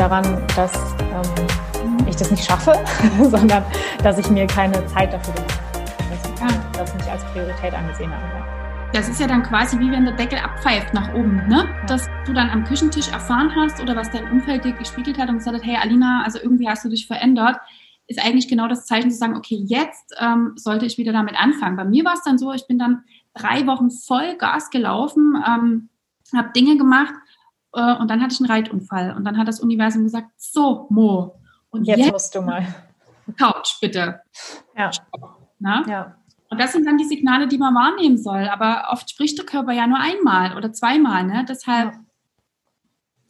daran, dass ähm, ich das nicht schaffe, sondern dass ich mir keine Zeit dafür gemacht habe. Dass ich das nicht als Priorität angesehen habe. Das ist ja dann quasi wie wenn der Deckel abpfeift nach oben, ne? Ja. Dass du dann am Küchentisch erfahren hast oder was dein Umfeld dir gespiegelt hat und gesagt hat, hey Alina, also irgendwie hast du dich verändert, ist eigentlich genau das Zeichen zu sagen, okay, jetzt ähm, sollte ich wieder damit anfangen. Bei mir war es dann so, ich bin dann drei Wochen voll Gas gelaufen, ähm, habe Dinge gemacht äh, und dann hatte ich einen Reitunfall und dann hat das Universum gesagt, so Mo, und jetzt, jetzt musst du mal Couch bitte. Ja. Na? ja. Und das sind dann die Signale, die man wahrnehmen soll. Aber oft spricht der Körper ja nur einmal oder zweimal. Ne? Deshalb,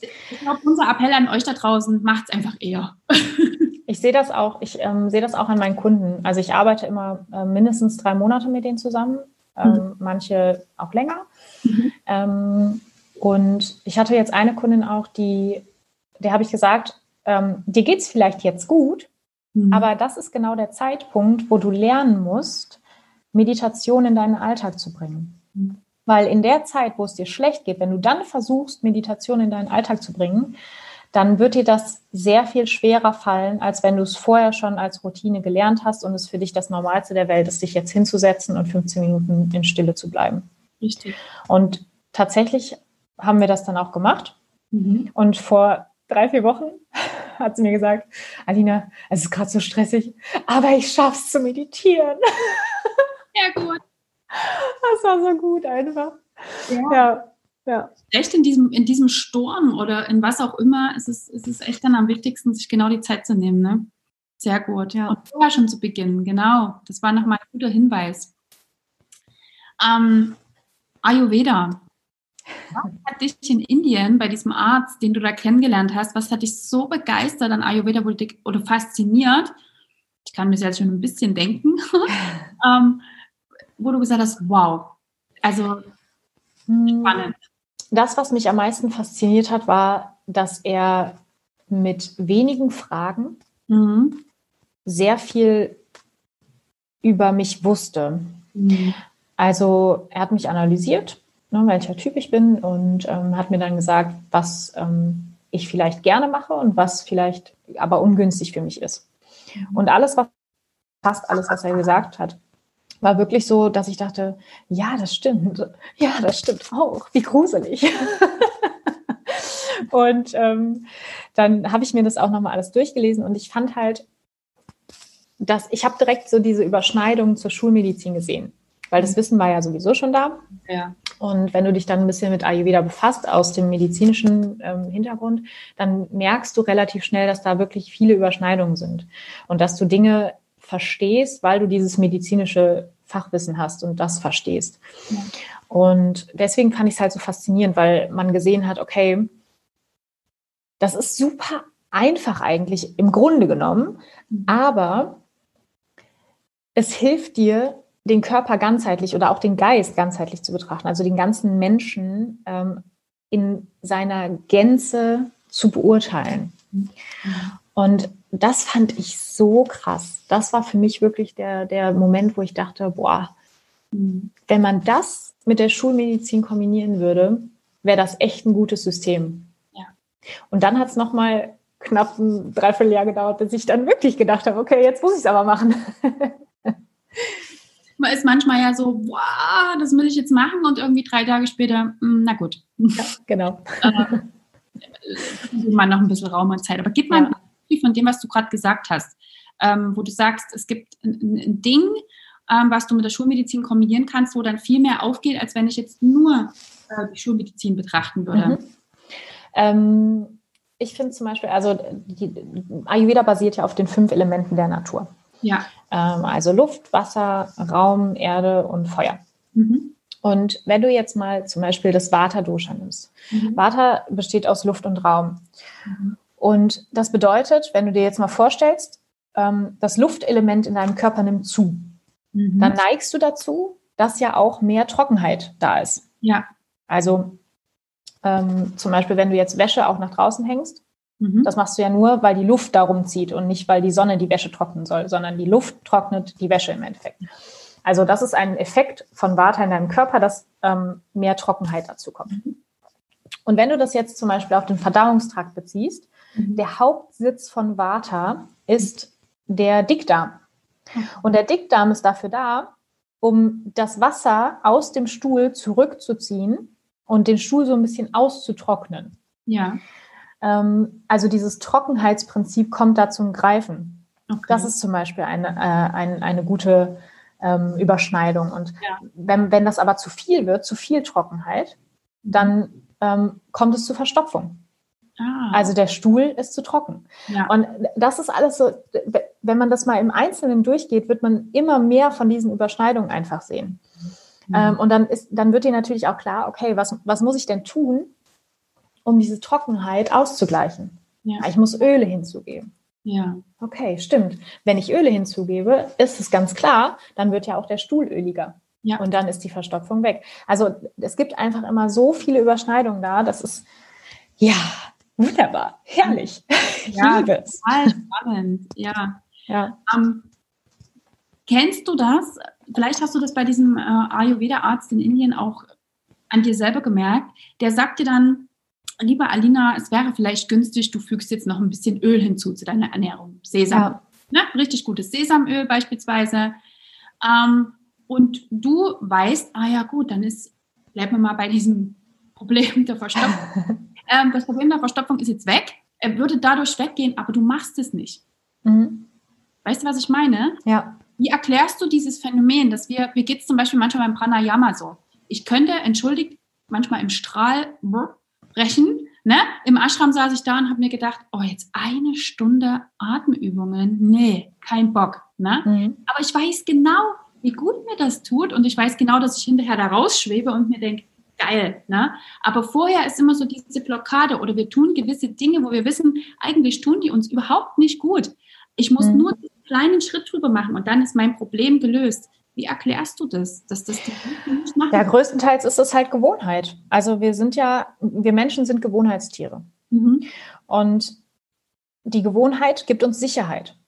ja. ich glaube, unser Appell an euch da draußen macht es einfach eher. Ich sehe das auch, ich ähm, sehe das auch an meinen Kunden. Also ich arbeite immer äh, mindestens drei Monate mit denen zusammen, ähm, mhm. manche auch länger. Mhm. Ähm, und ich hatte jetzt eine Kundin auch, die, der habe ich gesagt, ähm, dir geht es vielleicht jetzt gut, mhm. aber das ist genau der Zeitpunkt, wo du lernen musst, Meditation in deinen Alltag zu bringen. Mhm. Weil in der Zeit, wo es dir schlecht geht, wenn du dann versuchst, Meditation in deinen Alltag zu bringen, dann wird dir das sehr viel schwerer fallen, als wenn du es vorher schon als Routine gelernt hast und es für dich das Normalste der Welt ist, dich jetzt hinzusetzen und 15 Minuten in Stille zu bleiben. Richtig. Und tatsächlich haben wir das dann auch gemacht. Mhm. Und vor drei, vier Wochen hat sie mir gesagt, Alina, es ist gerade so stressig, aber ich schaff's zu meditieren. Ja, gut. Das war so gut einfach. Ja. ja. Ja. Echt in diesem, in diesem Sturm oder in was auch immer, ist es, ist es echt dann am wichtigsten, sich genau die Zeit zu nehmen. Ne? Sehr gut, ja. Und vorher schon zu beginnen, genau. Das war nochmal ein guter Hinweis. Ähm, Ayurveda. Was hat dich in Indien bei diesem Arzt, den du da kennengelernt hast, was hat dich so begeistert an Ayurveda oder fasziniert? Ich kann mir das jetzt schon ein bisschen denken, ähm, wo du gesagt hast, wow, also spannend. Das, was mich am meisten fasziniert hat, war, dass er mit wenigen Fragen mhm. sehr viel über mich wusste. Mhm. Also er hat mich analysiert ne, welcher Typ ich bin und ähm, hat mir dann gesagt, was ähm, ich vielleicht gerne mache und was vielleicht aber ungünstig für mich ist. Und alles, was fast alles, was er gesagt hat, war wirklich so, dass ich dachte, ja, das stimmt. Ja, das stimmt auch. Wie gruselig. und ähm, dann habe ich mir das auch nochmal alles durchgelesen und ich fand halt, dass ich habe direkt so diese Überschneidung zur Schulmedizin gesehen, weil das mhm. Wissen war ja sowieso schon da. Ja. Und wenn du dich dann ein bisschen mit Ayurveda befasst, aus dem medizinischen ähm, Hintergrund, dann merkst du relativ schnell, dass da wirklich viele Überschneidungen sind. Und dass du Dinge verstehst, weil du dieses medizinische Fachwissen hast und das verstehst. Ja. Und deswegen fand ich es halt so faszinierend, weil man gesehen hat, okay, das ist super einfach eigentlich im Grunde genommen, mhm. aber es hilft dir, den Körper ganzheitlich oder auch den Geist ganzheitlich zu betrachten, also den ganzen Menschen ähm, in seiner Gänze zu beurteilen. Und das fand ich so krass. Das war für mich wirklich der, der Moment, wo ich dachte, boah, wenn man das mit der Schulmedizin kombinieren würde, wäre das echt ein gutes System. Ja. Und dann hat es nochmal knapp ein Dreivierteljahr gedauert, bis ich dann wirklich gedacht habe, okay, jetzt muss ich es aber machen. man ist manchmal ja so, wow, das will ich jetzt machen und irgendwie drei Tage später, hm, na gut. Ja, genau. äh, man noch ein bisschen Raum und Zeit. Aber gib mal ja. ein Beispiel von dem, was du gerade gesagt hast, ähm, wo du sagst, es gibt ein, ein Ding, ähm, was du mit der Schulmedizin kombinieren kannst, wo dann viel mehr aufgeht, als wenn ich jetzt nur äh, die Schulmedizin betrachten würde. Mhm. Ähm, ich finde zum Beispiel, also die, Ayurveda basiert ja auf den fünf Elementen der Natur. Ja. Ähm, also Luft, Wasser, Raum, Erde und Feuer. Mhm. Und wenn du jetzt mal zum Beispiel das Vata-Dosha nimmst. Mhm. Vata besteht aus Luft und Raum. Mhm. Und das bedeutet, wenn du dir jetzt mal vorstellst, ähm, das Luftelement in deinem Körper nimmt zu, mhm. dann neigst du dazu, dass ja auch mehr Trockenheit da ist. Ja. Also ähm, zum Beispiel, wenn du jetzt Wäsche auch nach draußen hängst, Mhm. Das machst du ja nur, weil die Luft darum zieht und nicht, weil die Sonne die Wäsche trocknen soll, sondern die Luft trocknet die Wäsche im Endeffekt. Also das ist ein Effekt von Vata in deinem Körper, dass ähm, mehr Trockenheit dazu kommt. Mhm. Und wenn du das jetzt zum Beispiel auf den Verdauungstrakt beziehst, Mhm. Der Hauptsitz von Vata ist der Dickdarm. Und der Dickdarm ist dafür da, um das Wasser aus dem Stuhl zurückzuziehen und den Stuhl so ein bisschen auszutrocknen. Ja. Ähm, also dieses Trockenheitsprinzip kommt da zum Greifen. Okay. Das ist zum Beispiel eine, äh, eine, eine gute ähm, Überschneidung. Und ja. wenn, wenn das aber zu viel wird, zu viel Trockenheit, dann ähm, kommt es zu Verstopfung. Ah. Also der Stuhl ist zu trocken. Ja. Und das ist alles so, wenn man das mal im Einzelnen durchgeht, wird man immer mehr von diesen Überschneidungen einfach sehen. Mhm. Ähm, und dann, ist, dann wird dir natürlich auch klar, okay, was, was muss ich denn tun, um diese Trockenheit auszugleichen? Ja. Ich muss Öle hinzugeben. Ja. Okay, stimmt. Wenn ich Öle hinzugebe, ist es ganz klar, dann wird ja auch der Stuhl öliger. Ja. Und dann ist die Verstopfung weg. Also es gibt einfach immer so viele Überschneidungen da. Das ist ja wunderbar, herrlich. Ja, total spannend. Ja. ja. Um, ähm, kennst du das? Vielleicht hast du das bei diesem äh, Ayurveda-Arzt in Indien auch an dir selber gemerkt. Der sagt dir dann, lieber Alina, es wäre vielleicht günstig, du fügst jetzt noch ein bisschen Öl hinzu zu deiner Ernährung. Sesam. Ja. Ne? Richtig gutes Sesamöl beispielsweise. Ähm, und du weißt, ah ja gut, dann ist, bleiben wir mal bei diesem Problem der Verstopfung. ähm, das Problem der Verstopfung ist jetzt weg. Er würde dadurch weggehen, aber du machst es nicht. Mhm. Weißt du, was ich meine? Ja. Wie erklärst du dieses Phänomen, dass wir, mir geht es zum Beispiel manchmal beim Pranayama so. Ich könnte, entschuldigt, manchmal im Strahl brechen. Ne? Im Ashram saß ich da und habe mir gedacht, oh, jetzt eine Stunde Atemübungen. Nee, kein Bock. Ne? Mhm. Aber ich weiß genau, wie gut mir das tut und ich weiß genau, dass ich hinterher da rausschwebe und mir denke, geil. Ne? Aber vorher ist immer so diese Blockade oder wir tun gewisse Dinge, wo wir wissen, eigentlich tun die uns überhaupt nicht gut. Ich muss mhm. nur einen kleinen Schritt drüber machen und dann ist mein Problem gelöst. Wie erklärst du das, dass das die nicht machen? Ja, größtenteils ist es halt Gewohnheit. Also wir sind ja, wir Menschen sind Gewohnheitstiere. Mhm. Und die Gewohnheit gibt uns Sicherheit.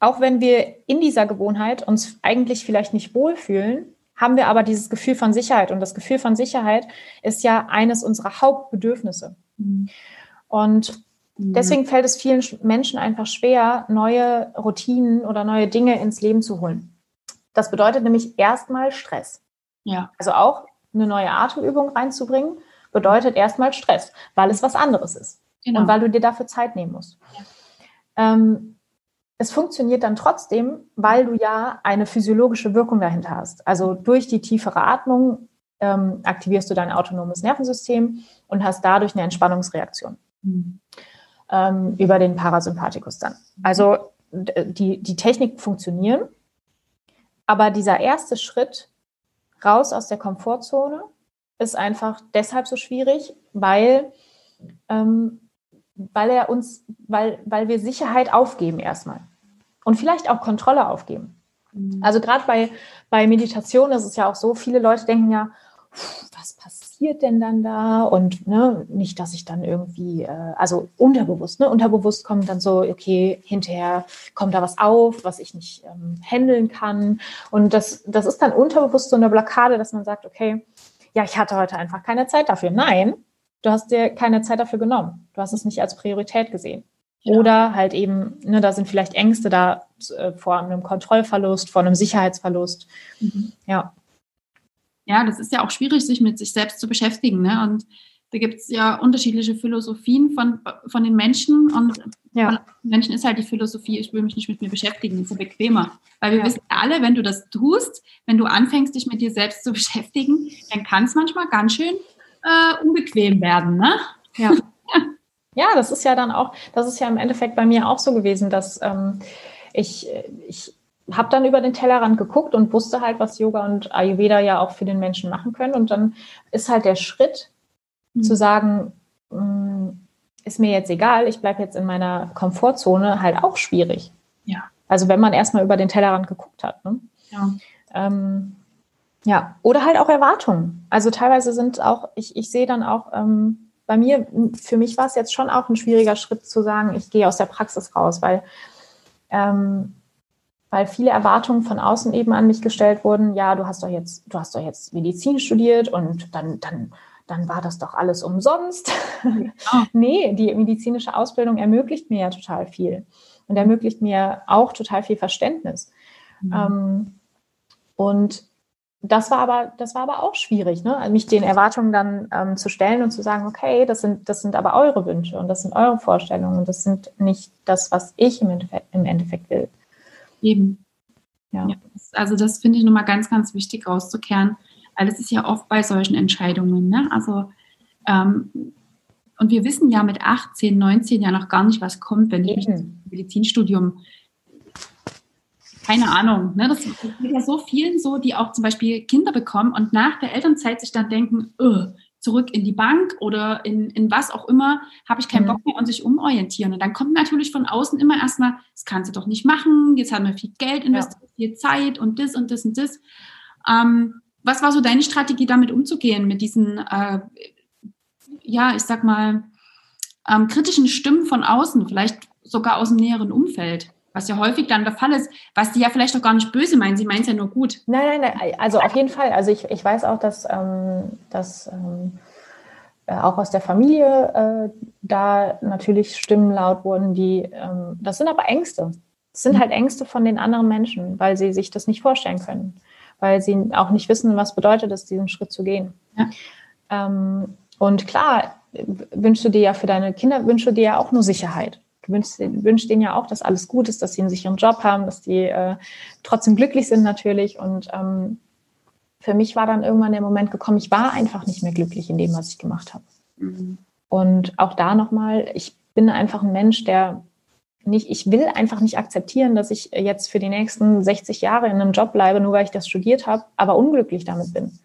Auch wenn wir in dieser Gewohnheit uns eigentlich vielleicht nicht wohlfühlen, haben wir aber dieses Gefühl von Sicherheit. Und das Gefühl von Sicherheit ist ja eines unserer Hauptbedürfnisse. Mhm. Und mhm. deswegen fällt es vielen Menschen einfach schwer, neue Routinen oder neue Dinge ins Leben zu holen. Das bedeutet nämlich erstmal Stress. Ja. Also auch eine neue Atemübung reinzubringen, bedeutet erstmal Stress, weil es was anderes ist. Genau. Und weil du dir dafür Zeit nehmen musst. Ja. Ähm, es funktioniert dann trotzdem, weil du ja eine physiologische Wirkung dahinter hast. Also durch die tiefere Atmung ähm, aktivierst du dein autonomes Nervensystem und hast dadurch eine Entspannungsreaktion mhm. ähm, über den Parasympathikus dann. Also die, die Techniken funktionieren, aber dieser erste Schritt raus aus der Komfortzone ist einfach deshalb so schwierig, weil, ähm, weil er uns, weil, weil wir Sicherheit aufgeben erstmal und vielleicht auch Kontrolle aufgeben. Mhm. Also gerade bei, bei Meditation ist es ja auch so, viele Leute denken ja, was passiert denn dann da? Und ne, nicht, dass ich dann irgendwie, äh, also unterbewusst, ne, unterbewusst kommt dann so, okay, hinterher kommt da was auf, was ich nicht ähm, handeln kann. Und das, das ist dann unterbewusst so eine Blockade, dass man sagt, okay, ja, ich hatte heute einfach keine Zeit dafür. Nein, du hast dir keine Zeit dafür genommen. Du hast es nicht als Priorität gesehen. Ja. Oder halt eben, ne, da sind vielleicht Ängste da äh, vor einem Kontrollverlust, vor einem Sicherheitsverlust. Mhm. Ja ja, das ist ja auch schwierig, sich mit sich selbst zu beschäftigen. Ne? Und da gibt es ja unterschiedliche Philosophien von, von den Menschen. Und ja. von Menschen ist halt die Philosophie, ich will mich nicht mit mir beschäftigen, ist ja bequemer. Weil wir ja. wissen alle, wenn du das tust, wenn du anfängst, dich mit dir selbst zu beschäftigen, dann kann es manchmal ganz schön äh, unbequem werden. Ne? Ja. ja, das ist ja dann auch, das ist ja im Endeffekt bei mir auch so gewesen, dass ähm, ich, ich habe dann über den Tellerrand geguckt und wusste halt, was Yoga und Ayurveda ja auch für den Menschen machen können. Und dann ist halt der Schritt mhm. zu sagen, mh, mm, ist mir jetzt egal, ich bleibe jetzt in meiner Komfortzone, halt auch schwierig. Ja. Also wenn man erstmal über den Tellerrand geguckt hat. Ne? Ja. Ähm, ja, oder halt auch Erwartungen. Also teilweise sind auch, ich, ich sehe dann auch, ähm, bei mir, für mich war es jetzt schon auch ein schwieriger Schritt zu sagen, ich gehe aus der Praxis raus, weil ähm, weil viele Erwartungen von außen eben an mich gestellt wurden. Ja, du hast doch jetzt, du hast doch jetzt Medizin studiert und dann, dann, dann war das doch alles umsonst. Oh. nee, die medizinische Ausbildung ermöglicht mir ja total viel und ermöglicht mir auch total viel Verständnis. Mhm. Ähm, und das war aber, das war aber auch schwierig, ne? mich den Erwartungen dann ähm, zu stellen und zu sagen, okay, das sind, das sind aber eure Wünsche und das sind eure Vorstellungen und das sind nicht das, was ich im Endeffekt, im Endeffekt will. Eben. Ja. ja also das finde ich nochmal ganz, ganz wichtig rauszukehren, weil es ist ja oft bei solchen Entscheidungen, ne? Also ähm, und wir wissen ja mit 18, 19 ja noch gar nicht, was kommt, wenn ich mich im Medizinstudium keine Ahnung. Ne? Das geht ja so vielen so, die auch zum Beispiel Kinder bekommen und nach der Elternzeit sich dann denken, zurück in die Bank oder in, in was auch immer, habe ich keinen mhm. Bock mehr und sich umorientieren. Und dann kommt natürlich von außen immer erstmal, das kannst du doch nicht machen, jetzt haben wir viel Geld investiert, ja. viel Zeit und das und das und das. Ähm, was war so deine Strategie, damit umzugehen, mit diesen, äh, ja, ich sag mal, ähm, kritischen Stimmen von außen, vielleicht sogar aus dem näheren Umfeld? Was ja häufig dann der Fall ist, was die ja vielleicht auch gar nicht böse meinen, sie meinen es ja nur gut. Nein, nein, nein, also auf jeden Fall. Also ich, ich weiß auch, dass, ähm, dass ähm, äh, auch aus der Familie äh, da natürlich Stimmen laut wurden, die, ähm, das sind aber Ängste. Das sind halt Ängste von den anderen Menschen, weil sie sich das nicht vorstellen können, weil sie auch nicht wissen, was bedeutet es, diesen Schritt zu gehen. Ja. Ähm, und klar, wünschst du dir ja für deine Kinder, wünschst du dir ja auch nur Sicherheit du wünschst, wünschst denen ja auch, dass alles gut ist, dass sie einen sicheren Job haben, dass die äh, trotzdem glücklich sind natürlich. Und ähm, für mich war dann irgendwann der Moment gekommen, ich war einfach nicht mehr glücklich in dem, was ich gemacht habe. Mhm. Und auch da nochmal, ich bin einfach ein Mensch, der nicht, ich will einfach nicht akzeptieren, dass ich jetzt für die nächsten 60 Jahre in einem Job bleibe, nur weil ich das studiert habe, aber unglücklich damit bin.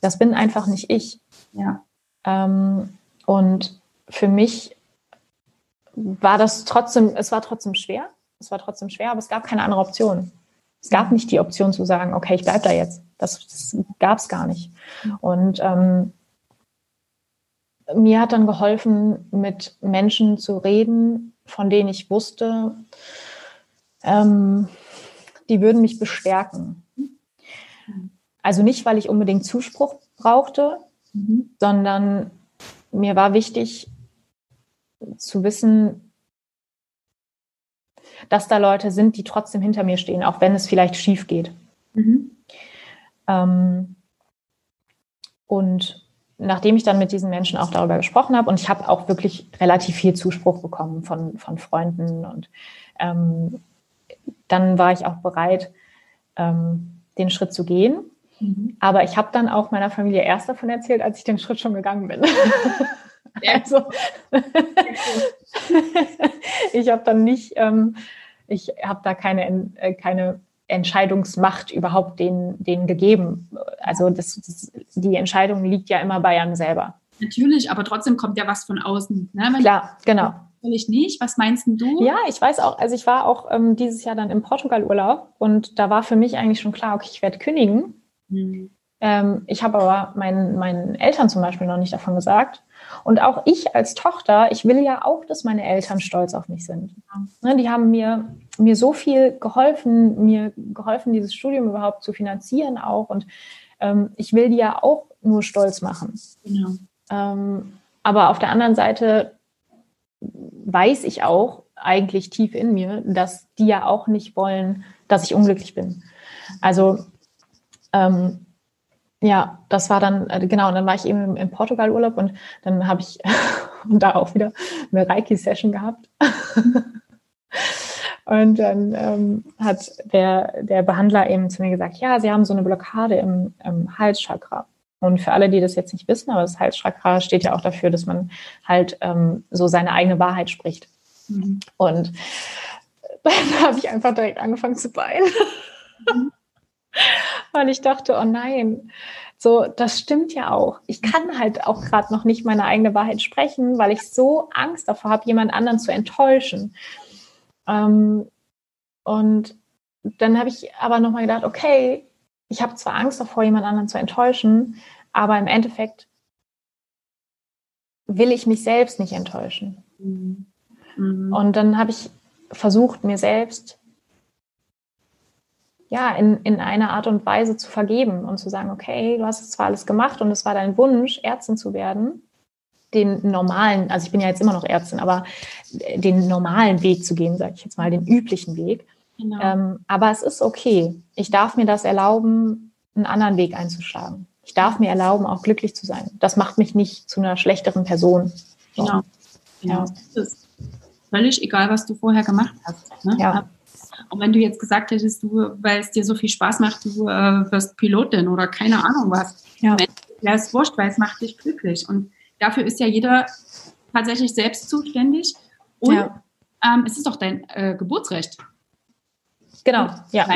Das bin einfach nicht ich. Ja. Ähm, und für mich war das trotzdem, es war trotzdem schwer. Es war trotzdem schwer, aber es gab keine andere Option. Es gab nicht die Option zu sagen, okay, ich bleibe da jetzt. Das, das gab es gar nicht. Und ähm, mir hat dann geholfen, mit Menschen zu reden, von denen ich wusste, ähm, die würden mich bestärken. Also nicht, weil ich unbedingt Zuspruch brauchte, mhm. sondern mir war wichtig, zu wissen, dass da Leute sind, die trotzdem hinter mir stehen, auch wenn es vielleicht schief geht. Mhm. Ähm, und nachdem ich dann mit diesen Menschen auch darüber gesprochen habe, und ich habe auch wirklich relativ viel Zuspruch bekommen von, von Freunden, und ähm, dann war ich auch bereit, ähm, den Schritt zu gehen. Mhm. Aber ich habe dann auch meiner Familie erst davon erzählt, als ich den Schritt schon gegangen bin. Also, ich habe dann nicht, ähm, ich habe da keine, äh, keine Entscheidungsmacht überhaupt denen, denen gegeben. Also das, das, die Entscheidung liegt ja immer bei einem selber. Natürlich, aber trotzdem kommt ja was von außen. Ne? Klar, genau. Ich nicht. Was meinst du? Ja, ich weiß auch. Also ich war auch ähm, dieses Jahr dann im Portugal-Urlaub und da war für mich eigentlich schon klar, okay, ich werde kündigen. Hm. Ähm, ich habe aber meinen, meinen Eltern zum Beispiel noch nicht davon gesagt. Und auch ich als Tochter, ich will ja auch, dass meine Eltern stolz auf mich sind. Ne, die haben mir, mir so viel geholfen, mir geholfen, dieses Studium überhaupt zu finanzieren auch. Und ähm, ich will die ja auch nur stolz machen. Genau. Ähm, aber auf der anderen Seite weiß ich auch eigentlich tief in mir, dass die ja auch nicht wollen, dass ich unglücklich bin. Also ähm, ja, das war dann, äh, genau, und dann war ich eben im Portugal Urlaub und dann habe ich da auch wieder eine Reiki-Session gehabt. und dann ähm, hat der, der Behandler eben zu mir gesagt, ja, Sie haben so eine Blockade im, im Halschakra. Und für alle, die das jetzt nicht wissen, aber das Halschakra steht ja auch dafür, dass man halt ähm, so seine eigene Wahrheit spricht. Mhm. Und dann habe ich einfach direkt angefangen zu weinen. Mhm weil ich dachte, oh nein, so, das stimmt ja auch. Ich kann halt auch gerade noch nicht meine eigene Wahrheit sprechen, weil ich so Angst davor habe, jemand anderen zu enttäuschen. Ähm, und dann habe ich aber nochmal gedacht, okay, ich habe zwar Angst davor, jemand anderen zu enttäuschen, aber im Endeffekt will ich mich selbst nicht enttäuschen. Mhm. Und dann habe ich versucht, mir selbst ja, in, in einer Art und Weise zu vergeben und zu sagen, okay, du hast es zwar alles gemacht und es war dein Wunsch, Ärztin zu werden, den normalen, also ich bin ja jetzt immer noch Ärztin, aber den normalen Weg zu gehen, sage ich jetzt mal, den üblichen Weg. Genau. Ähm, aber es ist okay. Ich darf mir das erlauben, einen anderen Weg einzuschlagen. Ich darf mir erlauben, auch glücklich zu sein. Das macht mich nicht zu einer schlechteren Person. Genau. genau. Ja. Das ist völlig egal, was du vorher gemacht hast. Ne? Ja. Und wenn du jetzt gesagt hättest, du, weil es dir so viel Spaß macht, du äh, wirst Pilotin oder keine Ahnung was, ja. wäre es wurscht, weil es macht dich glücklich. Und dafür ist ja jeder tatsächlich selbst zuständig. Und ja. ähm, es ist doch dein äh, Geburtsrecht. Genau, ja.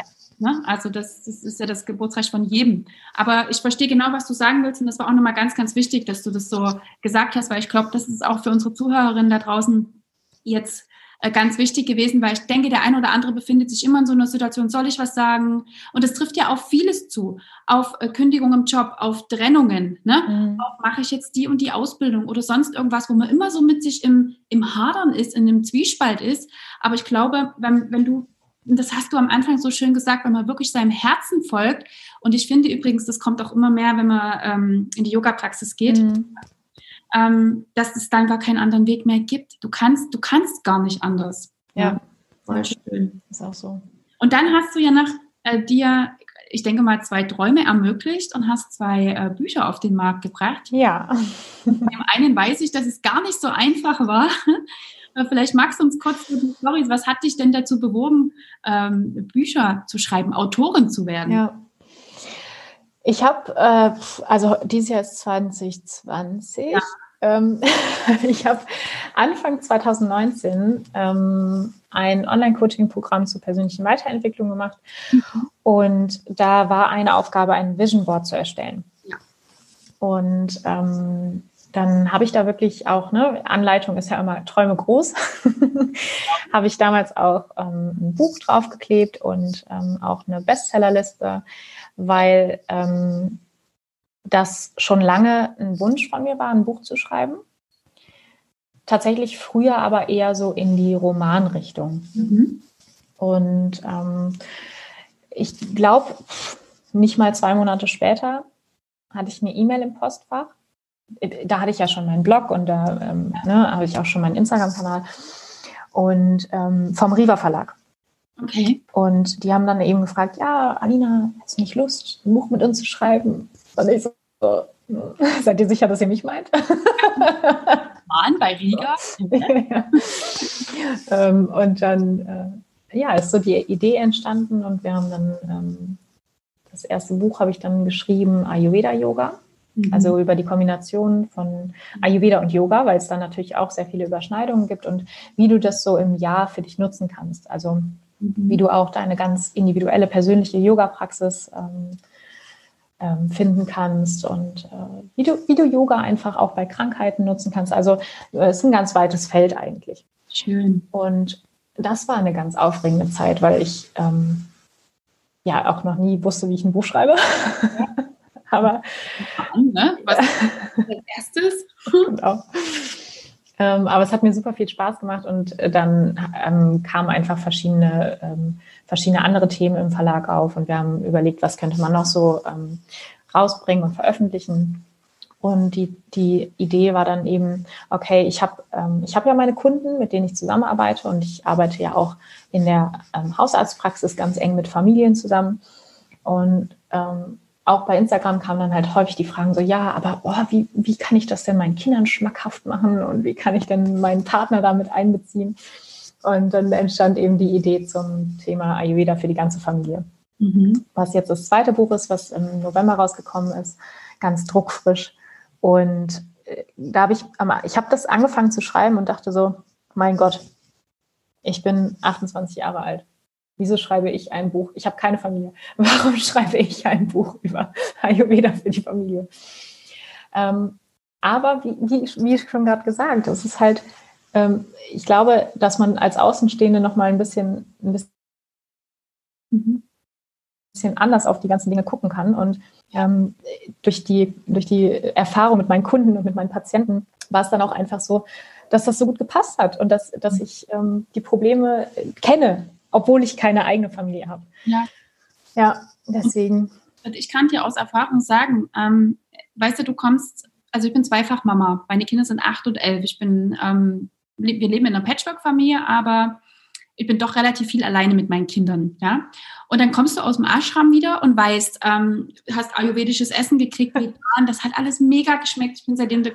Ne? Also das, das, ist ja das Geburtsrecht von jedem. Aber ich verstehe genau, was du sagen willst und das war auch nochmal ganz, ganz wichtig, dass du das so gesagt hast, weil ich glaube, das ist auch für unsere Zuhörerinnen da draußen jetzt ganz wichtig gewesen, weil ich denke, der eine oder andere befindet sich immer in so einer Situation, soll ich was sagen? Und es trifft ja auf vieles zu, auf äh, Kündigung im Job, auf Trennungen, ne? Mhm. Auch mache ich jetzt die und die Ausbildung oder sonst irgendwas, wo man immer so mit sich im, im Hadern ist, in einem Zwiespalt ist. Aber ich glaube, wenn, wenn du das hast du am Anfang so schön gesagt, wenn man wirklich seinem Herzen folgt. Und ich finde übrigens, das kommt auch immer mehr, wenn man ähm, in die Yoga-Praxis geht. Mhm ähm, dass es dann gar keinen anderen Weg mehr gibt. Du kannst, du kannst gar nicht anders. Ja, voll schön. Ist auch so. Und dann hast du ja nach äh, dir, ich denke mal, zwei Träume ermöglicht und hast zwei äh, Bücher auf den Markt gebracht. Ja. Bei dem einen weiß ich, dass es gar nicht so einfach war. Vielleicht magst du uns kurz die Story, was hat dich denn dazu bewogen, ähm, Bücher zu schreiben, Autorin zu werden? Ja. Ich habe, äh, also dieses Jahr ist 2020. Ja. Ähm, ich habe Anfang 2019 ähm, ein Online-Coaching-Programm zur persönlichen Weiterentwicklung gemacht. Mhm. Und da war eine Aufgabe, ein Vision Board zu erstellen. Ja. Und ähm, dann habe ich da wirklich auch, ne, Anleitung ist ja immer Träume groß, habe ich damals auch ähm, ein Buch draufgeklebt und ähm, auch eine Bestsellerliste, weil ähm, das schon lange ein Wunsch von mir war, ein Buch zu schreiben. Tatsächlich früher aber eher so in die Romanrichtung. Mhm. Und ähm, ich glaube, nicht mal zwei Monate später hatte ich eine E-Mail im Postfach. Da hatte ich ja schon meinen Blog und da ähm, ne, habe ich auch schon meinen Instagram-Kanal und ähm, vom Riva Verlag. Okay. Und die haben dann eben gefragt, ja, Alina, hast du nicht Lust, ein Buch mit uns zu schreiben? Und ich so, seid ihr sicher, dass ihr mich meint? Mann, bei Riga. ja. ähm, und dann, äh, ja, ist so die Idee entstanden und wir haben dann, ähm, das erste Buch habe ich dann geschrieben, Ayurveda Yoga. Mhm. Also über die Kombination von Ayurveda und Yoga, weil es dann natürlich auch sehr viele Überschneidungen gibt und wie du das so im Jahr für dich nutzen kannst. Also. Wie du auch deine ganz individuelle persönliche Yoga-Praxis ähm, ähm, finden kannst und äh, wie, du, wie du Yoga einfach auch bei Krankheiten nutzen kannst. Also äh, es ist ein ganz weites Feld eigentlich. Schön. Und das war eine ganz aufregende Zeit, weil ich ähm, ja auch noch nie wusste, wie ich ein Buch schreibe. Aber ne? was als erstes? genau. Ähm, aber es hat mir super viel Spaß gemacht und äh, dann ähm, kamen einfach verschiedene, ähm, verschiedene andere Themen im Verlag auf und wir haben überlegt, was könnte man noch so ähm, rausbringen und veröffentlichen. Und die, die Idee war dann eben, okay, ich habe ähm, hab ja meine Kunden, mit denen ich zusammenarbeite und ich arbeite ja auch in der ähm, Hausarztpraxis ganz eng mit Familien zusammen. Und ähm, auch bei Instagram kamen dann halt häufig die Fragen so, ja, aber oh, wie, wie kann ich das denn meinen Kindern schmackhaft machen und wie kann ich denn meinen Partner damit einbeziehen? Und dann entstand eben die Idee zum Thema Ayurveda für die ganze Familie. Mhm. Was jetzt das zweite Buch ist, was im November rausgekommen ist, ganz druckfrisch. Und äh, da habe ich, ich habe das angefangen zu schreiben und dachte so, mein Gott, ich bin 28 Jahre alt. Wieso schreibe ich ein Buch? Ich habe keine Familie. Warum schreibe ich ein Buch über Ayurveda für die Familie? Ähm, aber wie, wie, wie schon gerade gesagt, es ist halt, ähm, ich glaube, dass man als Außenstehende noch mal ein bisschen, ein bisschen, mhm. bisschen anders auf die ganzen Dinge gucken kann. Und ähm, durch, die, durch die Erfahrung mit meinen Kunden und mit meinen Patienten war es dann auch einfach so, dass das so gut gepasst hat und dass, dass ich ähm, die Probleme kenne, obwohl ich keine eigene Familie habe. Ja. Ja, deswegen. Und ich kann dir aus Erfahrung sagen, ähm, weißt du, du kommst, also ich bin zweifach Mama. Meine Kinder sind acht und elf. Ich bin, ähm, wir leben in einer Patchwork-Familie, aber ich bin doch relativ viel alleine mit meinen Kindern, ja. Und dann kommst du aus dem Ashram wieder und weißt, ähm, hast ayurvedisches Essen gekriegt, vegan, das hat alles mega geschmeckt. Ich bin seitdem der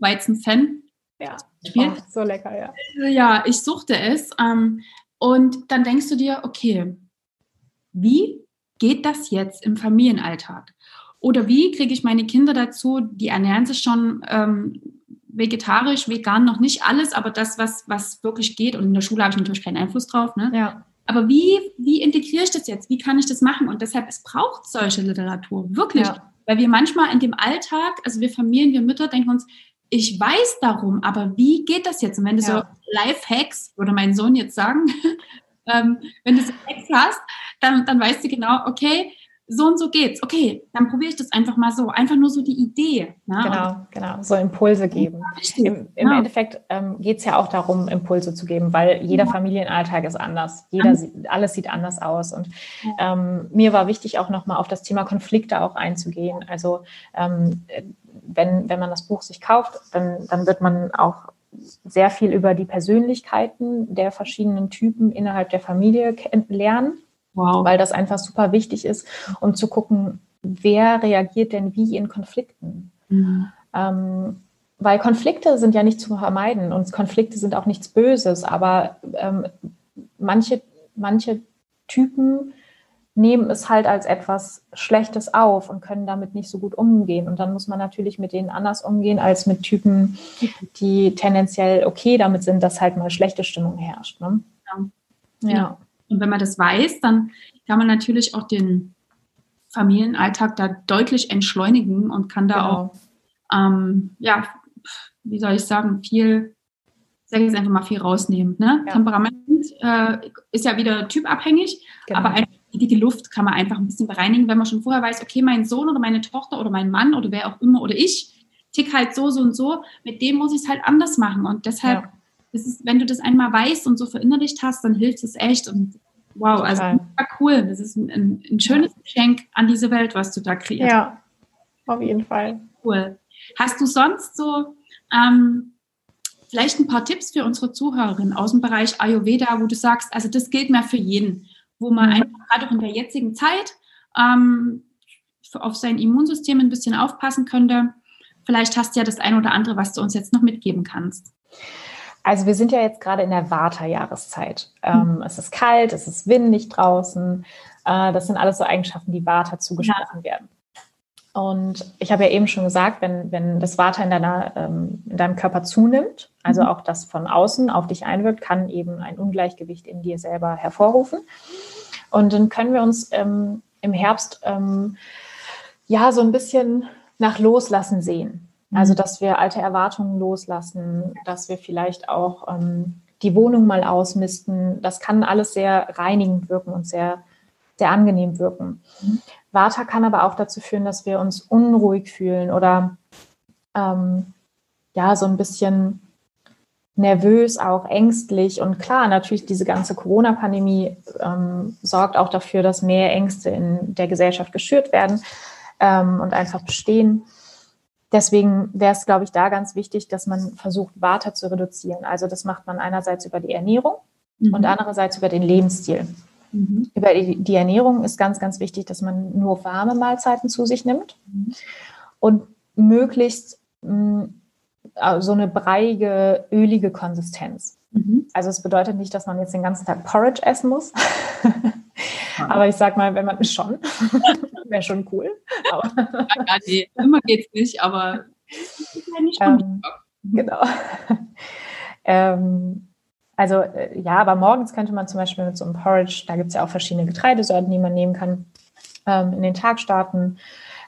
Weizen-Fan. Ja, oh, so lecker, ja. Ja, ich suchte es. Ähm, und dann denkst du dir, okay, wie geht das jetzt im Familienalltag? Oder wie kriege ich meine Kinder dazu, die ernähren sich schon ähm, vegetarisch, vegan noch nicht alles, aber das, was, was wirklich geht. Und in der Schule habe ich natürlich keinen Einfluss drauf. Ne? Ja. Aber wie, wie integriere ich das jetzt? Wie kann ich das machen? Und deshalb, es braucht solche Literatur, wirklich. Ja. Weil wir manchmal in dem Alltag, also wir Familien, wir Mütter denken uns, ich weiß darum, aber wie geht das jetzt? Und wenn du ja. so Life-Hacks, würde mein Sohn jetzt sagen, ähm, wenn du so Hacks hast, dann, dann weißt du genau, okay, so und so geht's. Okay, dann probiere ich das einfach mal so. Einfach nur so die Idee. Ne? Genau, genau. So Impulse geben. Im, im ja. Endeffekt ähm, geht es ja auch darum, Impulse zu geben, weil jeder ja. Familienalltag ist anders. Jeder sieht, alles sieht anders aus. Und ähm, mir war wichtig, auch nochmal auf das Thema Konflikte auch einzugehen. Also ähm, wenn, wenn man das Buch sich kauft, dann, dann wird man auch sehr viel über die Persönlichkeiten der verschiedenen Typen innerhalb der Familie lernen wow. weil das einfach super wichtig ist, um zu gucken, wer reagiert denn wie in Konflikten. Mhm. Ähm, weil Konflikte sind ja nicht zu vermeiden und Konflikte sind auch nichts Böses, aber ähm, manche, manche Typen nehmen es halt als etwas Schlechtes auf und können damit nicht so gut umgehen. Und dann muss man natürlich mit denen anders umgehen als mit Typen, die tendenziell okay damit sind, dass halt mal schlechte Stimmung herrscht. Ne? Ja. ja. Und wenn man das weiß, dann kann man natürlich auch den Familienalltag da deutlich entschleunigen und kann da genau. auch, ähm, ja, wie soll ich sagen, viel, sage ich jetzt einfach mal, viel rausnehmen. Ne? Ja. Temperament äh, ist ja wieder typabhängig, genau. aber einfach die Luft kann man einfach ein bisschen bereinigen, wenn man schon vorher weiß, okay, mein Sohn oder meine Tochter oder mein Mann oder wer auch immer oder ich tick halt so, so und so, mit dem muss ich es halt anders machen. Und deshalb ja das ist, wenn du das einmal weißt und so verinnerlicht hast, dann hilft es echt. Und wow, also cool. Das ist ein, ein, schönes Geschenk an diese Welt, was du da kreierst. Ja, auf jeden Fall. Cool. Hast du sonst so ähm, vielleicht ein paar Tipps für unsere Zuhörerinnen aus dem Bereich Ayurveda, wo du sagst, also das gilt mehr für jeden, wo man mhm. einfach gerade auch in der jetzigen Zeit ähm, auf sein Immunsystem ein bisschen aufpassen könnte. Vielleicht hast du ja das eine oder andere, was du uns jetzt noch mitgeben kannst. Also wir sind ja jetzt gerade in der Vata-Jahreszeit. Ähm, mhm. Es ist kalt, es ist windig draußen. Äh, das sind alles so Eigenschaften, die Vata zugesprochen ja. werden. Und ich habe ja eben schon gesagt, wenn, wenn das Vata in, deiner, ähm, in deinem Körper zunimmt, also mhm. auch das von außen auf dich einwirkt, kann eben ein Ungleichgewicht in dir selber hervorrufen. Und dann können wir uns ähm, im Herbst ähm, ja so ein bisschen nach Loslassen sehen. Also, mhm. dass wir alte Erwartungen loslassen, dass wir vielleicht auch ähm, die Wohnung mal ausmisten. Das kann alles sehr reinigend wirken und sehr, sehr angenehm wirken. Mhm. Vata kann aber auch dazu führen, dass wir uns unruhig fühlen oder ähm, ja, so ein bisschen nervös, auch ängstlich. Und klar, natürlich diese ganze Corona-Pandemie ähm, sorgt auch dafür, dass mehr Ängste in der Gesellschaft geschürt werden ähm, und einfach bestehen. Deswegen wäre es, glaube ich, da ganz wichtig, dass man versucht, Water zu reduzieren. Also das macht man einerseits über die Ernährung mhm. und andererseits über den Lebensstil. Mhm. Über die, die, Ernährung ist ganz, ganz wichtig, dass man nur warme Mahlzeiten zu sich nimmt mhm. und möglichst mh, mm, so eine breiige, ölige Konsistenz. Mhm. Also es bedeutet nicht, dass man jetzt den ganzen Tag Porridge essen muss. aber ich sag mal, wenn man schon, wäre schon cool. Aber ja, nee, immer geht's nicht, aber nicht ähm, genau. ähm, also äh, ja, aber morgens könnte man zum Beispiel mit so einem Porridge, da gibt es ja auch verschiedene Getreidesorten, die man nehmen kann, ähm, in den Tag starten.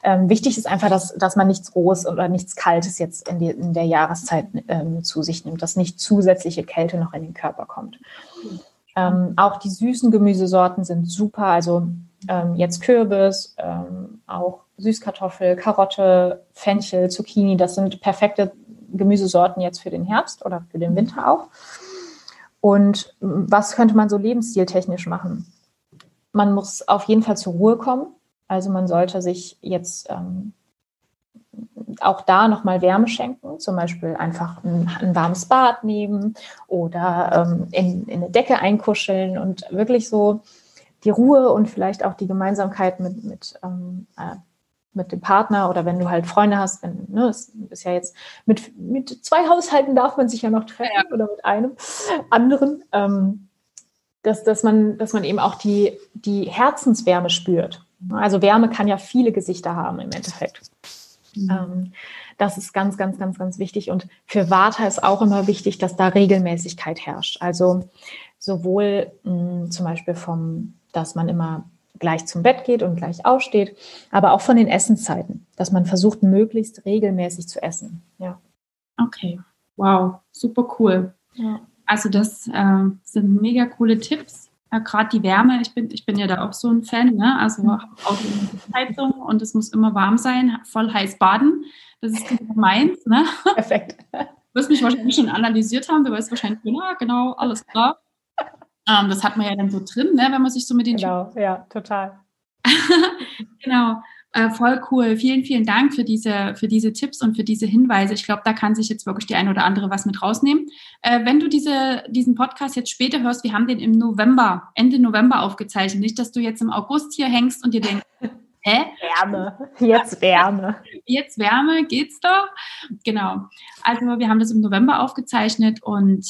Ähm, wichtig ist einfach, dass, dass man nichts Rohes oder nichts Kaltes jetzt in, die, in der Jahreszeit ähm, zu sich nimmt, dass nicht zusätzliche Kälte noch in den Körper kommt. Ähm, auch die süßen Gemüsesorten sind super, also ähm, jetzt Kürbis, ähm, auch Süßkartoffel, Karotte, Fenchel, Zucchini, das sind perfekte Gemüsesorten jetzt für den Herbst oder für den Winter auch. Und was könnte man so lebensstiltechnisch machen? man muss auf jeden Fall zur Ruhe kommen. Also man sollte sich jetzt ähm, auch da nochmal Wärme schenken, zum Beispiel einfach ein, ein warmes Bad nehmen oder ähm, in, in, eine Decke einkuscheln und wirklich so die Ruhe und vielleicht auch die Gemeinsamkeit mit, mit, ähm, äh, mit dem Partner oder wenn du halt Freunde hast, wenn, ne, es ist ja jetzt mit, mit zwei Haushalten darf man sich ja noch treffen ja. oder mit einem anderen, ähm, dass, dass, man, dass man eben auch die, die Herzenswärme spürt. Also Wärme kann ja viele Gesichter haben im Endeffekt. Mhm. Ähm, das ist ganz, ganz, ganz, ganz wichtig. Und für Vata ist auch immer wichtig, dass da Regelmäßigkeit herrscht. Also sowohl mh, mm, zum Beispiel vom, dass man immer gleich zum Bett geht und gleich aufsteht, aber auch von den Essenszeiten, dass man versucht, möglichst regelmäßig zu essen. Ja. Okay, wow, super cool. Ja. Also das äh, sind mega coole Tipps ja, gerade die Wärme, ich bin, ich bin ja da auch so ein Fan, ne? also mhm. auch die Heizung und es muss immer warm sein, voll heiß baden. Das ist genau meins. Ne? Perfekt. Du wirst mich wahrscheinlich schon analysiert haben, du weißt wahrscheinlich, ja, genau, alles klar. Ähm, das hat man ja dann so drin, ne? wenn man sich so mit den Genau, Typen ja, total. genau. Äh, voll cool. Vielen, vielen Dank für diese, für diese Tipps und für diese Hinweise. Ich glaube, da kann sich jetzt wirklich die eine oder andere was mit rausnehmen. Äh, wenn du diese, diesen Podcast jetzt später hörst, wir haben den im November, Ende November aufgezeichnet. Nicht, dass du jetzt im August hier hängst und dir denkst, Hä? Wärme. Jetzt Wärme. Jetzt Wärme, geht's doch? Genau. Also wir haben das im November aufgezeichnet und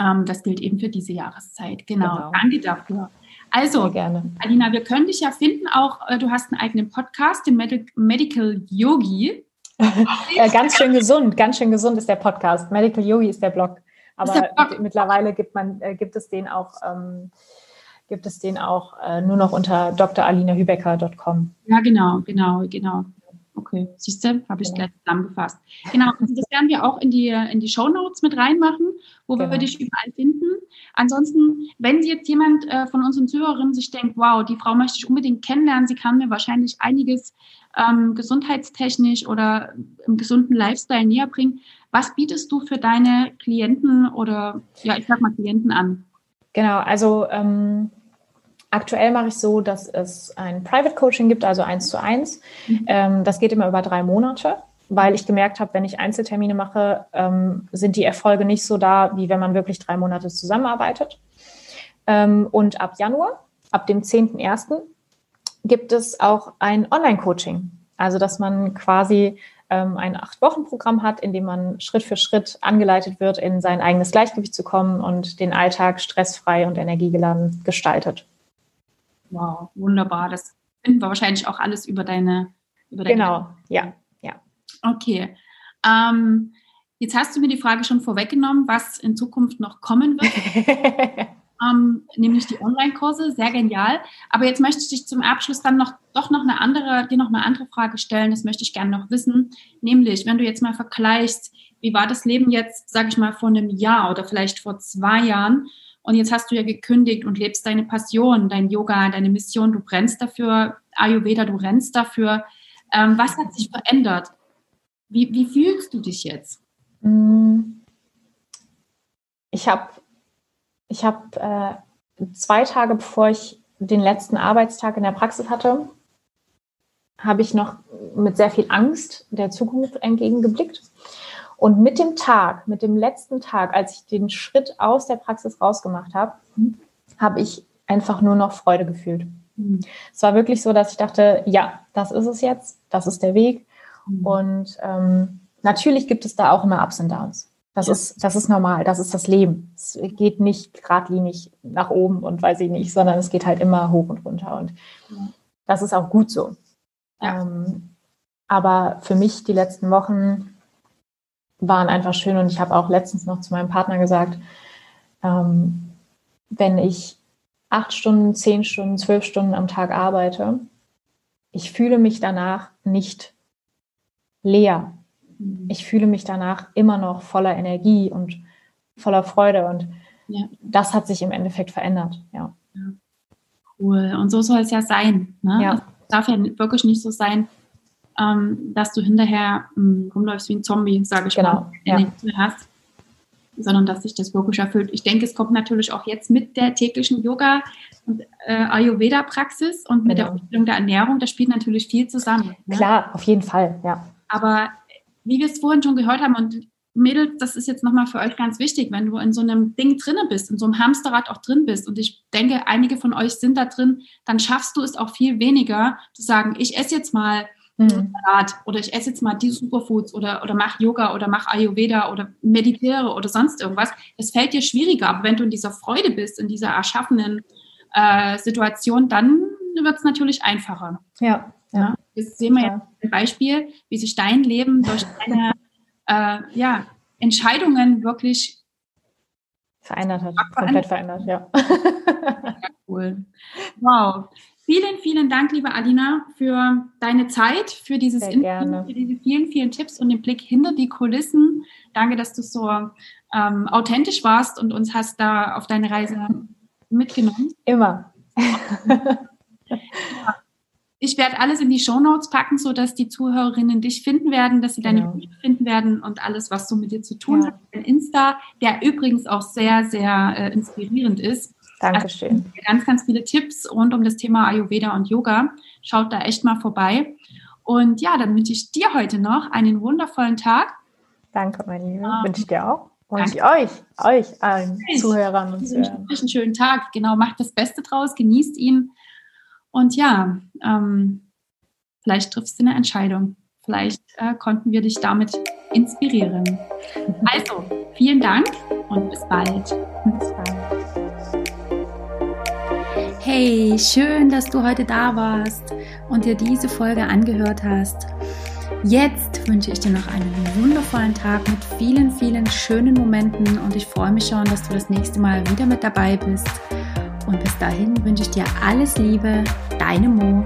ähm, das gilt eben für diese Jahreszeit. Genau. genau. Danke dafür. Also, gerne. Alina, wir können dich ja finden, auch äh, du hast einen eigenen Podcast, den Medi Medical Yogi. ja, ganz schön gesund, ganz schön gesund ist der Podcast. Medical Yogi ist der Blog. Aber der Blog. mittlerweile gibt, man, äh, gibt es den auch, ähm, gibt es den auch äh, nur noch unter dralinahübecker.com. Ja, genau, genau, genau. Okay, siehst du, habe ich genau. gleich zusammengefasst. Genau, also das werden wir auch in die, in die Show Notes mit reinmachen, wo genau. wir dich überall finden. Ansonsten, wenn jetzt jemand äh, von unseren Zuhörerinnen sich denkt, wow, die Frau möchte ich unbedingt kennenlernen, sie kann mir wahrscheinlich einiges ähm, gesundheitstechnisch oder im gesunden Lifestyle näher bringen. Was bietest du für deine Klienten oder, ja, ich sag mal Klienten an? Genau, also ähm, Aktuell mache ich so, dass es ein Private Coaching gibt, also eins zu eins. Mhm. Ähm, das geht immer über drei Monate, weil ich gemerkt habe, wenn ich Einzeltermine mache, ähm, sind die Erfolge nicht so da, wie wenn man wirklich drei Monate zusammenarbeitet. Ähm, und ab Januar, ab dem 10.01., gibt es auch ein Online-Coaching. Also, dass man quasi ähm, ein Acht-Wochen-Programm hat, in dem man Schritt für Schritt angeleitet wird, in sein eigenes Gleichgewicht zu kommen und den Alltag stressfrei und energiegeladen gestaltet. Wow, wunderbar. Das finden wir wahrscheinlich auch alles über deine. Über deine genau, ja, ja. Okay. Ähm, jetzt hast du mir die Frage schon vorweggenommen, was in Zukunft noch kommen wird. ähm, nämlich die Online-Kurse, sehr genial. Aber jetzt möchte ich dich zum Abschluss dann noch doch noch eine andere, dir noch eine andere Frage stellen. Das möchte ich gerne noch wissen. Nämlich, wenn du jetzt mal vergleichst, wie war das Leben jetzt, sage ich mal, vor einem Jahr oder vielleicht vor zwei Jahren und jetzt hast du ja gekündigt und lebst deine Passion, dein Yoga, deine Mission. Du brennst dafür, Ayurveda, du rennst dafür. Ähm, was hat sich verändert? Wie, wie fühlst du dich jetzt? Mm. Ich habe ich hab, äh, zwei Tage bevor ich den letzten Arbeitstag in der Praxis hatte, habe ich noch mit sehr viel Angst der Zukunft entgegengeblickt und mit dem Tag, mit dem letzten Tag, als ich den Schritt aus der Praxis rausgemacht habe, habe ich einfach nur noch Freude gefühlt. Mhm. Es war wirklich so, dass ich dachte, ja, das ist es jetzt, das ist der Weg. Mhm. Und ähm, natürlich gibt es da auch immer Ups und Downs. Das, ja. ist, das ist normal, das ist das Leben. Es geht nicht geradlinig nach oben und weiß ich nicht, sondern es geht halt immer hoch und runter. Und das ist auch gut so. Ja. Ähm, aber für mich die letzten Wochen waren einfach schön. Und ich habe auch letztens noch zu meinem Partner gesagt, ähm, wenn ich acht Stunden, zehn Stunden, zwölf Stunden am Tag arbeite, ich fühle mich danach nicht leer. Mhm. Ich fühle mich danach immer noch voller Energie und voller Freude. Und ja. das hat sich im Endeffekt verändert. Ja. Cool. Und so soll es ja sein. Ne? Ja. Es darf ja wirklich nicht so sein, ähm, dass du hinterher ähm, rumläufst wie ein Zombie, sage ich genau, mal, ja. hast. sondern dass sich das wirklich erfüllt. Ich denke, es kommt natürlich auch jetzt mit der täglichen Yoga- und äh, Ayurveda-Praxis und mit genau. der Umstellung der Ernährung, das spielt natürlich viel zusammen. Ne? Klar, auf jeden Fall, ja. Aber wie wir es vorhin schon gehört haben und Mädels, das ist jetzt nochmal für euch ganz wichtig, wenn du in so einem Ding drinnen bist, in so einem Hamsterrad auch drin bist und ich denke, einige von euch sind da drin, dann schaffst du es auch viel weniger zu sagen, ich esse jetzt mal mhm. Salat oder ich esse jetzt mal die Superfoods oder, oder mach Yoga oder mach Ayurveda oder meditiere oder sonst irgendwas. Das fällt dir schwieriger, aber wenn du in dieser Freude bist, in dieser erschaffenen äh, Situation, dann wird es natürlich einfacher. Ja. Ja. Das sehen wir ja. jetzt ein Beispiel, wie sich dein Leben durch deine äh, ja, Entscheidungen wirklich verändert hat. Komplett verändert, ja. cool. Wow. Vielen, vielen Dank, liebe Alina, für deine Zeit, für dieses Interview, für diese vielen, vielen Tipps und den Blick hinter die Kulissen. Danke, dass du so ähm, authentisch warst und uns hast da auf deine Reise mitgenommen. Immer. ja. Ich werde alles in die Show Notes packen, sodass die Zuhörerinnen dich finden werden, dass sie deine genau. Bücher finden werden und alles, was so mit dir zu tun ja. hat. Dein Insta, der übrigens auch sehr, sehr äh, inspirierend ist. Dankeschön. Also, ganz, ganz viele Tipps rund um das Thema Ayurveda und Yoga. Schaut da echt mal vorbei. Und ja, dann wünsche ich dir heute noch einen wundervollen Tag. Danke, meine Liebe. Um, wünsche ich dir auch. Und ich euch, euch allen ich, Zuhörern und Zuhörern. Einen schönen Tag. Genau, macht das Beste draus, genießt ihn. Und ja, ähm, vielleicht triffst du eine Entscheidung. Vielleicht äh, konnten wir dich damit inspirieren. Also, vielen Dank und bis bald. Bis bald. Hey, schön, dass du heute da warst und dir diese Folge angehört hast. Jetzt wünsche ich dir noch einen wundervollen Tag mit vielen, vielen schönen Momenten und ich freue mich schon, dass du das nächste Mal wieder mit dabei bist. Und bis dahin wünsche ich dir alles Liebe, deine Mo.